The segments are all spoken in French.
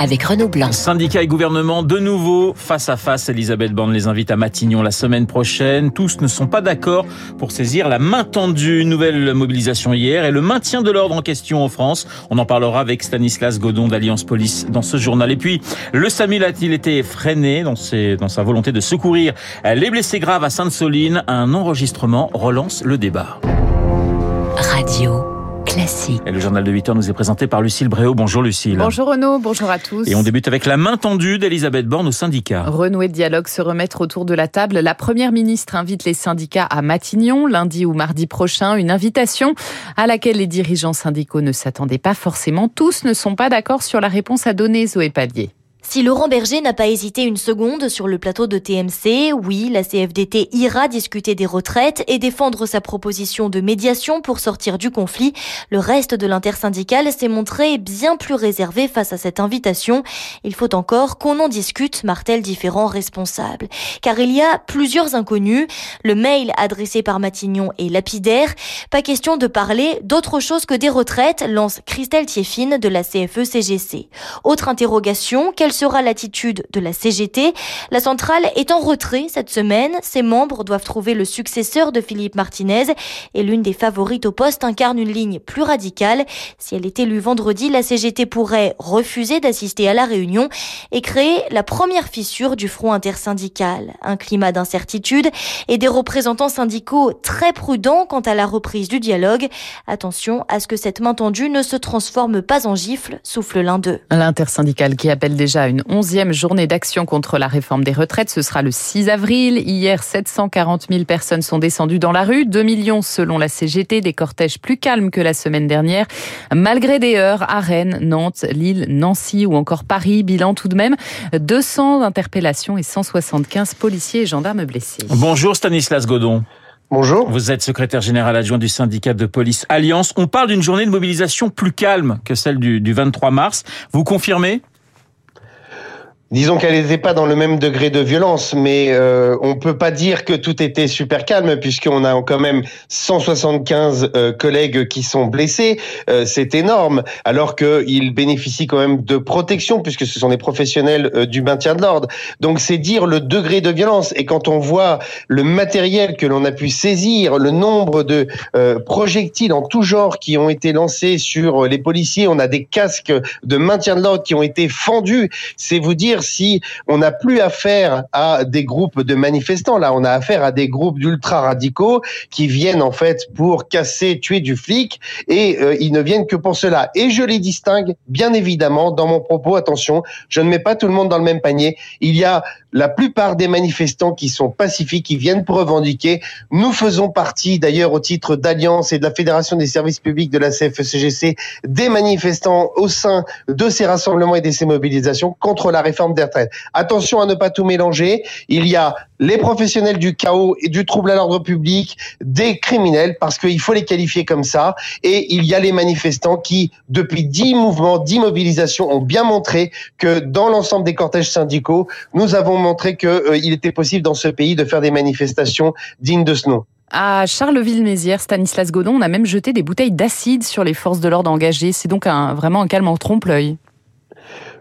avec Renaud Blanc. Syndicats et gouvernement de nouveau face à face. Elisabeth Borne les invite à Matignon la semaine prochaine. Tous ne sont pas d'accord pour saisir la main tendue. Nouvelle mobilisation hier et le maintien de l'ordre en question en France. On en parlera avec Stanislas Godon d'Alliance Police dans ce journal. Et puis, le SAMU a-t-il été freiné dans, ses, dans sa volonté de secourir les blessés graves à Sainte-Soline? Un enregistrement relance le débat. Radio. Classique. Et le journal de 8 heures nous est présenté par Lucille Bréau. Bonjour Lucille. Bonjour Renaud, bonjour à tous. Et on débute avec la main tendue d'Elisabeth Borne au syndicat. Renouer le dialogue, se remettre autour de la table. La première ministre invite les syndicats à Matignon lundi ou mardi prochain. Une invitation à laquelle les dirigeants syndicaux ne s'attendaient pas forcément. Tous ne sont pas d'accord sur la réponse à donner, Zoé Pallier. Si Laurent Berger n'a pas hésité une seconde sur le plateau de TMC, oui, la CFDT ira discuter des retraites et défendre sa proposition de médiation pour sortir du conflit. Le reste de l'intersyndicale s'est montré bien plus réservé face à cette invitation. Il faut encore qu'on en discute, martèlent différents responsables. Car il y a plusieurs inconnus. Le mail adressé par Matignon est lapidaire. Pas question de parler d'autre chose que des retraites, lance Christelle Thieffine de la CFE-CGC. Autre interrogation, sera l'attitude de la CGT. La centrale est en retrait cette semaine. Ses membres doivent trouver le successeur de Philippe Martinez et l'une des favorites au poste incarne une ligne plus radicale. Si elle est élue vendredi, la CGT pourrait refuser d'assister à la réunion et créer la première fissure du front intersyndical. Un climat d'incertitude et des représentants syndicaux très prudents quant à la reprise du dialogue. Attention à ce que cette main tendue ne se transforme pas en gifle, souffle l'un d'eux. L'intersyndicale qui appelle déjà une onzième journée d'action contre la réforme des retraites. Ce sera le 6 avril. Hier, 740 000 personnes sont descendues dans la rue. 2 millions selon la CGT, des cortèges plus calmes que la semaine dernière. Malgré des heures à Rennes, Nantes, Lille, Nancy ou encore Paris, bilan tout de même 200 interpellations et 175 policiers et gendarmes blessés. Bonjour Stanislas Godon. Bonjour. Vous êtes secrétaire général adjoint du syndicat de police Alliance. On parle d'une journée de mobilisation plus calme que celle du, du 23 mars. Vous confirmez? Disons qu'elle n'était pas dans le même degré de violence, mais euh, on peut pas dire que tout était super calme puisqu'on a quand même 175 euh, collègues qui sont blessés. Euh, c'est énorme, alors qu'ils bénéficient quand même de protection puisque ce sont des professionnels euh, du maintien de l'ordre. Donc c'est dire le degré de violence. Et quand on voit le matériel que l'on a pu saisir, le nombre de euh, projectiles en tout genre qui ont été lancés sur les policiers, on a des casques de maintien de l'ordre qui ont été fendus. C'est vous dire si on n'a plus affaire à des groupes de manifestants. Là, on a affaire à des groupes d'ultra radicaux qui viennent en fait pour casser, tuer du flic, et euh, ils ne viennent que pour cela. Et je les distingue bien évidemment dans mon propos. Attention, je ne mets pas tout le monde dans le même panier. Il y a la plupart des manifestants qui sont pacifiques, qui viennent pour revendiquer. Nous faisons partie, d'ailleurs, au titre d'Alliance et de la Fédération des services publics de la CFE-CGC, des manifestants au sein de ces rassemblements et de ces mobilisations contre la réforme des retraites. Attention à ne pas tout mélanger. Il y a les professionnels du chaos et du trouble à l'ordre public, des criminels, parce qu'il faut les qualifier comme ça, et il y a les manifestants qui, depuis dix mouvements, dix mobilisations, ont bien montré que dans l'ensemble des cortèges syndicaux, nous avons montré qu'il euh, était possible dans ce pays de faire des manifestations dignes de ce nom. À Charleville-Mézières, Stanislas Godon, on a même jeté des bouteilles d'acide sur les forces de l'ordre engagées. C'est donc vraiment un calme en trompe-l'œil.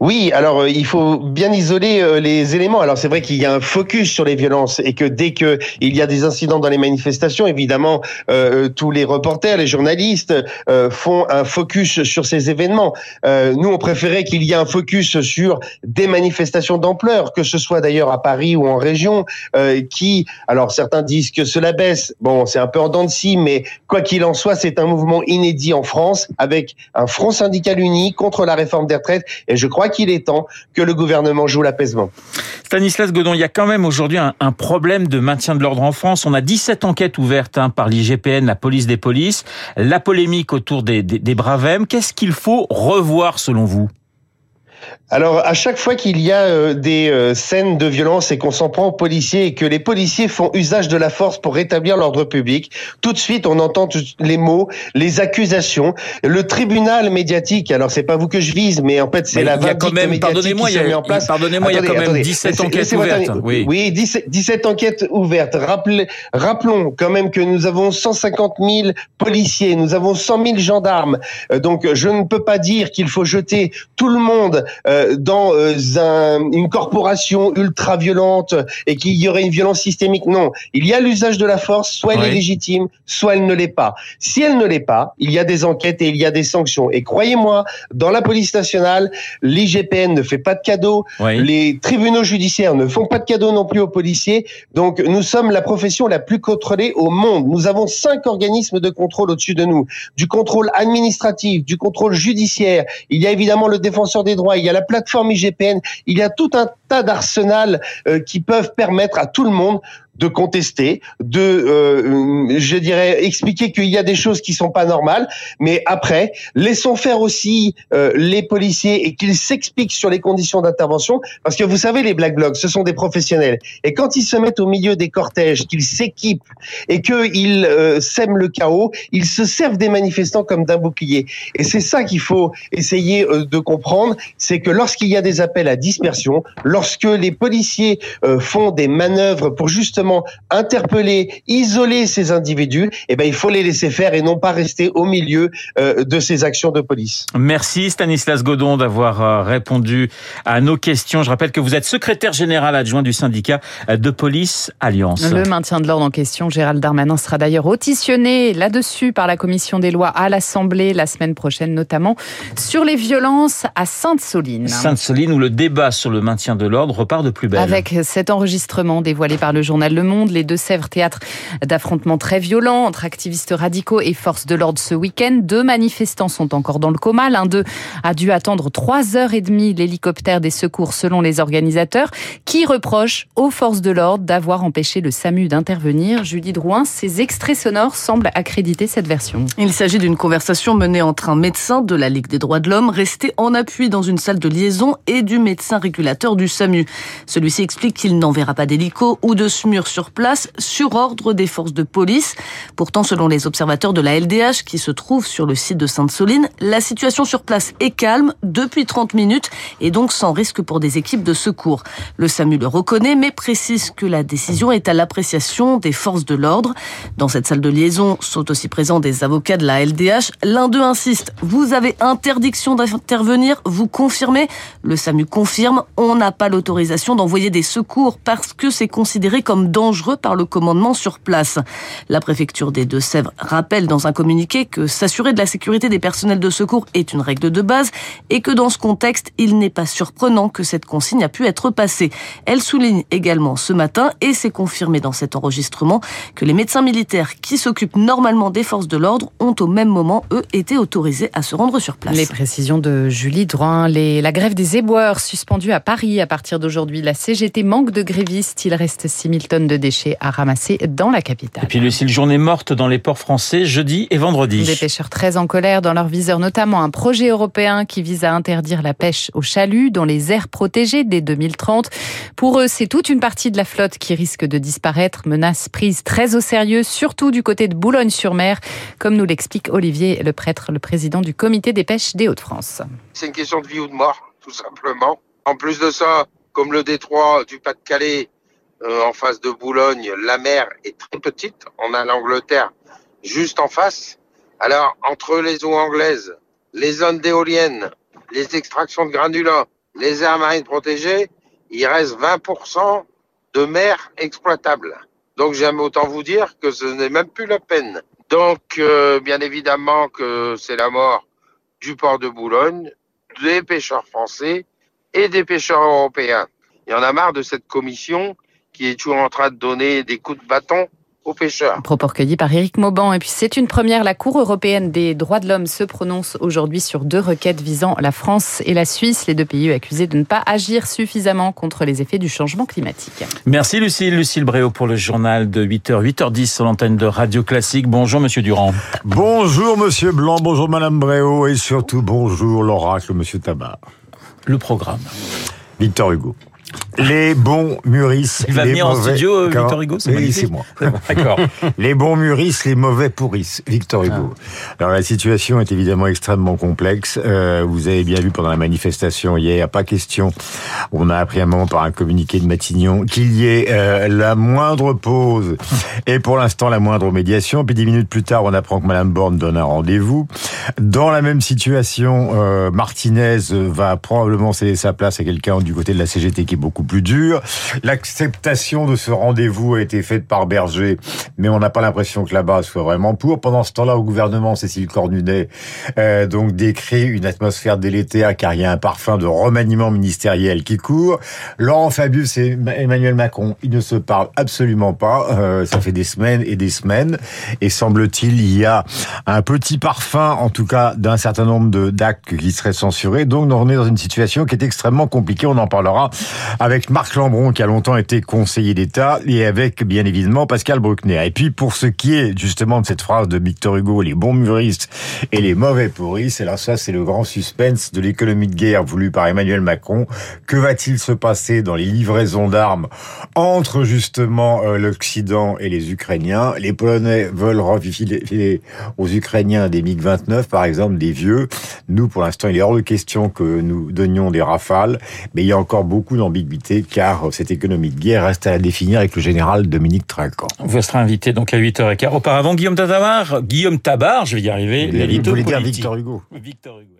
Oui, alors euh, il faut bien isoler euh, les éléments. Alors c'est vrai qu'il y a un focus sur les violences et que dès que il y a des incidents dans les manifestations, évidemment, euh, tous les reporters, les journalistes euh, font un focus sur ces événements. Euh, nous, on préférait qu'il y ait un focus sur des manifestations d'ampleur, que ce soit d'ailleurs à Paris ou en région, euh, qui, alors certains disent que cela baisse. Bon, c'est un peu en dents de scie, mais quoi qu'il en soit, c'est un mouvement inédit en France avec un front syndical uni contre la réforme des retraites. Et je crois qu'il est temps que le gouvernement joue l'apaisement. Stanislas Godon, il y a quand même aujourd'hui un, problème de maintien de l'ordre en France. On a 17 enquêtes ouvertes hein, par l'IGPN, la police des polices, la polémique autour des, des, des Bravem. Qu'est-ce qu'il faut revoir selon vous? Alors, à chaque fois qu'il y a euh, des euh, scènes de violence et qu'on s'en prend aux policiers et que les policiers font usage de la force pour rétablir l'ordre public, tout de suite, on entend les mots, les accusations. Le tribunal médiatique, alors c'est pas vous que je vise, mais en fait, c'est la quand même, pardonnez-moi, qui s'est mis en place. Pardonnez-moi, il y a quand même 17 enquêtes ouvertes. Oui, oui 17, 17 enquêtes ouvertes. Rappelez, rappelons quand même que nous avons 150 000 policiers, nous avons 100 000 gendarmes. Euh, donc, je ne peux pas dire qu'il faut jeter tout le monde dans euh, une corporation ultra violente et qu'il y aurait une violence systémique. Non, il y a l'usage de la force, soit elle est légitime, soit elle ne l'est pas. Si elle ne l'est pas, il y a des enquêtes et il y a des sanctions. Et croyez-moi, dans la police nationale, l'IGPN ne fait pas de cadeaux, les tribunaux judiciaires ne font pas de cadeaux non plus aux policiers. Donc nous sommes la profession la plus contrôlée au monde. Nous avons cinq organismes de contrôle au-dessus de nous, du contrôle administratif, du contrôle judiciaire. Il y a évidemment le défenseur des droits, il y a la plateforme IGPN, il y a tout un tas d'arsenal euh, qui peuvent permettre à tout le monde de contester, de, euh, je dirais, expliquer qu'il y a des choses qui sont pas normales. Mais après, laissons faire aussi euh, les policiers et qu'ils s'expliquent sur les conditions d'intervention, parce que vous savez, les black blocs, ce sont des professionnels. Et quand ils se mettent au milieu des cortèges, qu'ils s'équipent et qu'ils euh, sèment le chaos, ils se servent des manifestants comme d'un bouclier. Et c'est ça qu'il faut essayer euh, de comprendre, c'est que lorsqu'il y a des appels à dispersion, lorsque les policiers euh, font des manœuvres pour justement interpeller, isoler ces individus, eh ben il faut les laisser faire et non pas rester au milieu euh, de ces actions de police. Merci Stanislas Godon d'avoir euh, répondu à nos questions. Je rappelle que vous êtes secrétaire général adjoint du syndicat de police Alliance. Le maintien de l'ordre en question, Gérald Darmanin sera d'ailleurs auditionné là-dessus par la commission des lois à l'Assemblée la semaine prochaine, notamment sur les violences à Sainte-Soline. Sainte-Soline où le débat sur le maintien de l'ordre repart de plus belle. Avec cet enregistrement dévoilé par le journal le Monde, les Deux-Sèvres, théâtre d'affrontements très violents entre activistes radicaux et forces de l'ordre ce week-end. Deux manifestants sont encore dans le coma. L'un d'eux a dû attendre trois heures et demie l'hélicoptère des secours selon les organisateurs qui reprochent aux forces de l'ordre d'avoir empêché le SAMU d'intervenir. Julie Drouin, ces extraits sonores semblent accréditer cette version. Il s'agit d'une conversation menée entre un médecin de la Ligue des droits de l'homme resté en appui dans une salle de liaison et du médecin régulateur du SAMU. Celui-ci explique qu'il n'enverra pas d'hélico ou de SMUR sur place sur ordre des forces de police. Pourtant, selon les observateurs de la LDH qui se trouvent sur le site de Sainte-Soline, la situation sur place est calme depuis 30 minutes et donc sans risque pour des équipes de secours. Le SAMU le reconnaît mais précise que la décision est à l'appréciation des forces de l'ordre. Dans cette salle de liaison sont aussi présents des avocats de la LDH. L'un d'eux insiste, vous avez interdiction d'intervenir, vous confirmez Le SAMU confirme, on n'a pas l'autorisation d'envoyer des secours parce que c'est considéré comme dangereux par le commandement sur place. La préfecture des Deux-Sèvres rappelle dans un communiqué que s'assurer de la sécurité des personnels de secours est une règle de base et que dans ce contexte, il n'est pas surprenant que cette consigne a pu être passée. Elle souligne également ce matin, et c'est confirmé dans cet enregistrement, que les médecins militaires qui s'occupent normalement des forces de l'ordre ont au même moment, eux, été autorisés à se rendre sur place. Les précisions de Julie Drouin. La grève des éboueurs suspendue à Paris à partir d'aujourd'hui. La CGT manque de grévistes. Il reste 6000 tonnes de déchets à ramasser dans la capitale. Et puis Lucille, journée morte dans les ports français jeudi et vendredi. Des pêcheurs très en colère dans leur viseur, notamment un projet européen qui vise à interdire la pêche au chalut dans les aires protégées dès 2030. Pour eux, c'est toute une partie de la flotte qui risque de disparaître, menace prise très au sérieux, surtout du côté de Boulogne-sur-Mer, comme nous l'explique Olivier Le Prêtre, le président du comité des pêches des Hauts-de-France. C'est une question de vie ou de mort, tout simplement. En plus de ça, comme le détroit du Pas-de-Calais euh, en face de Boulogne, la mer est très petite. On a l'Angleterre juste en face. Alors, entre les eaux anglaises, les zones d'éoliennes, les extractions de granulats, les aires marines protégées, il reste 20% de mer exploitable. Donc, j'aime autant vous dire que ce n'est même plus la peine. Donc, euh, bien évidemment que c'est la mort du port de Boulogne, des pêcheurs français et des pêcheurs européens. Il y en a marre de cette commission qui est toujours en train de donner des coups de bâton aux pêcheurs. Propos recueillis par Éric Mauban. Et puis c'est une première. La Cour européenne des droits de l'homme se prononce aujourd'hui sur deux requêtes visant la France et la Suisse, les deux pays accusés de ne pas agir suffisamment contre les effets du changement climatique. Merci Lucille. Lucille Bréau pour le journal de 8h, 8h10 sur l'antenne de Radio Classique. Bonjour Monsieur Durand. Bonjour Monsieur Blanc, bonjour Madame Bréau et surtout bonjour l'oracle Monsieur Tabar. le programme. Victor Hugo. Les bons mûrissent. Il va les venir en mauvais... studio, euh, Victor Hugo, c'est Oui, c'est moi. D'accord. Les bons mûrissent, les mauvais pourrissent. Victor Hugo. Ah. Alors la situation est évidemment extrêmement complexe. Euh, vous avez bien vu pendant la manifestation hier, pas question. On a appris un moment par un communiqué de Matignon qu'il y ait euh, la moindre pause et pour l'instant la moindre médiation. Puis dix minutes plus tard, on apprend que Madame Borne donne un rendez-vous. Dans la même situation, euh, Martinez va probablement céder sa place à quelqu'un du côté de la CGT qui est beaucoup plus dur. L'acceptation de ce rendez-vous a été faite par Berger, mais on n'a pas l'impression que là-bas soit vraiment pour. Pendant ce temps-là, au gouvernement, Cécile Cornudet euh, donc décrit une atmosphère délétère car il y a un parfum de remaniement ministériel qui court. Laurent Fabius et Emmanuel Macron, ils ne se parlent absolument pas. Euh, ça fait des semaines et des semaines. Et semble-t-il, il y a un petit parfum, en tout cas, d'un certain nombre d'actes qui seraient censurés. Donc, on est dans une situation qui est extrêmement compliquée. On en parlera avec Marc Lambron, qui a longtemps été conseiller d'État, et avec, bien évidemment, Pascal Bruckner. Et puis, pour ce qui est, justement, de cette phrase de Victor Hugo, les bons mûristes et les mauvais pourristes, alors ça, c'est le grand suspense de l'économie de guerre voulue par Emmanuel Macron. Que va-t-il se passer dans les livraisons d'armes entre, justement, euh, l'Occident et les Ukrainiens? Les Polonais veulent refiler aux Ukrainiens des MiG-29, par exemple, des vieux. Nous, pour l'instant, il est hors de question que nous donnions des rafales, mais il y a encore beaucoup d'ambiguïté, car cette économie de guerre reste à la définir avec le général Dominique Trinquant. Vous serez invité donc à 8h15. Auparavant, Guillaume Tabar, Guillaume Tabar, je vais y arriver, Vous l'édito voulez dire politique. Victor Hugo Victor Hugo.